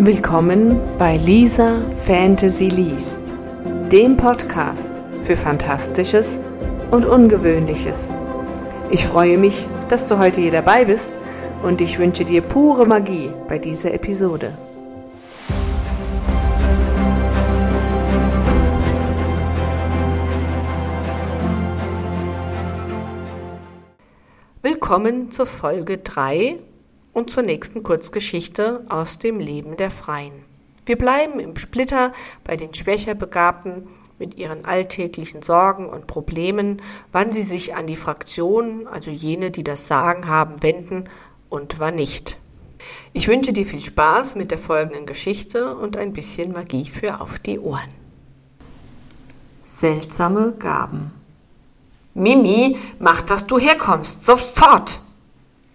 Willkommen bei Lisa Fantasy Liest, dem Podcast für Fantastisches und Ungewöhnliches. Ich freue mich, dass du heute hier dabei bist und ich wünsche dir pure Magie bei dieser Episode. Willkommen zur Folge 3 und zur nächsten Kurzgeschichte aus dem Leben der Freien. Wir bleiben im Splitter bei den schwächer Begabten mit ihren alltäglichen Sorgen und Problemen, wann sie sich an die Fraktionen, also jene, die das Sagen haben, wenden und wann nicht. Ich wünsche dir viel Spaß mit der folgenden Geschichte und ein bisschen Magie für auf die Ohren. Seltsame Gaben. Mimi, mach, dass du herkommst, sofort!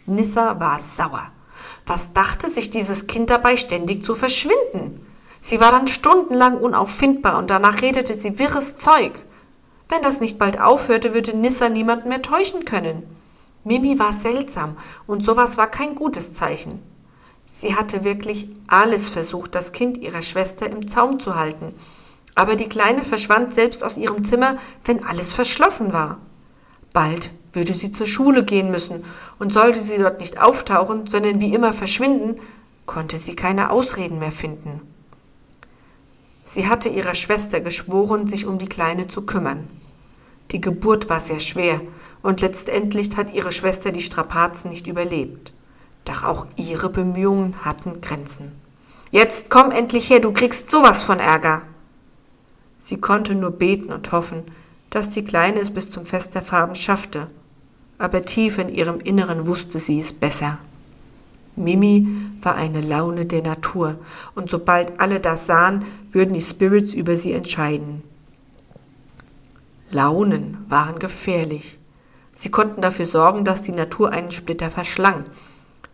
Nissa war sauer. Was dachte sich dieses Kind dabei, ständig zu verschwinden? Sie war dann stundenlang unauffindbar und danach redete sie wirres Zeug. Wenn das nicht bald aufhörte, würde Nissa niemanden mehr täuschen können. Mimi war seltsam und sowas war kein gutes Zeichen. Sie hatte wirklich alles versucht, das Kind ihrer Schwester im Zaum zu halten. Aber die Kleine verschwand selbst aus ihrem Zimmer, wenn alles verschlossen war. Bald würde sie zur Schule gehen müssen, und sollte sie dort nicht auftauchen, sondern wie immer verschwinden, konnte sie keine Ausreden mehr finden. Sie hatte ihrer Schwester geschworen, sich um die Kleine zu kümmern. Die Geburt war sehr schwer, und letztendlich hat ihre Schwester die Strapazen nicht überlebt. Doch auch ihre Bemühungen hatten Grenzen. Jetzt komm endlich her, du kriegst sowas von Ärger. Sie konnte nur beten und hoffen, dass die Kleine es bis zum Fest der Farben schaffte, aber tief in ihrem Inneren wusste sie es besser. Mimi war eine Laune der Natur, und sobald alle das sahen, würden die Spirits über sie entscheiden. Launen waren gefährlich. Sie konnten dafür sorgen, dass die Natur einen Splitter verschlang.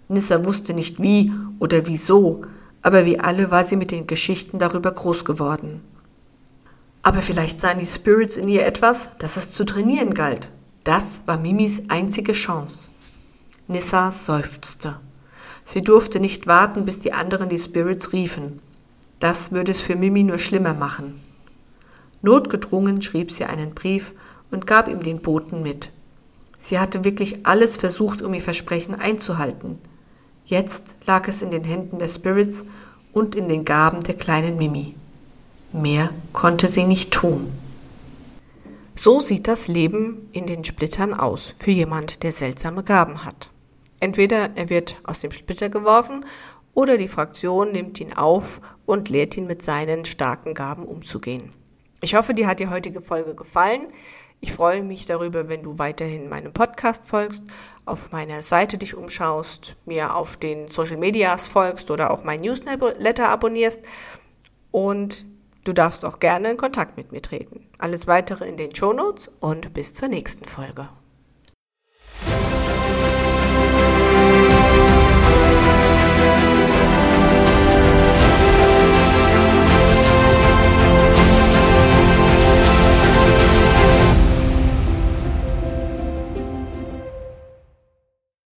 Nissa wusste nicht wie oder wieso, aber wie alle war sie mit den Geschichten darüber groß geworden. Aber vielleicht sahen die Spirits in ihr etwas, das es zu trainieren galt. Das war Mimis einzige Chance. Nissa seufzte. Sie durfte nicht warten, bis die anderen die Spirits riefen. Das würde es für Mimi nur schlimmer machen. Notgedrungen schrieb sie einen Brief und gab ihm den Boten mit. Sie hatte wirklich alles versucht, um ihr Versprechen einzuhalten. Jetzt lag es in den Händen der Spirits und in den Gaben der kleinen Mimi. Mehr konnte sie nicht tun. So sieht das Leben in den Splittern aus für jemand, der seltsame Gaben hat. Entweder er wird aus dem Splitter geworfen oder die Fraktion nimmt ihn auf und lehrt ihn mit seinen starken Gaben umzugehen. Ich hoffe, dir hat die heutige Folge gefallen. Ich freue mich darüber, wenn du weiterhin meinem Podcast folgst, auf meiner Seite dich umschaust, mir auf den Social Medias folgst oder auch mein Newsletter abonnierst. Und Du darfst auch gerne in Kontakt mit mir treten. Alles weitere in den Shownotes und bis zur nächsten Folge.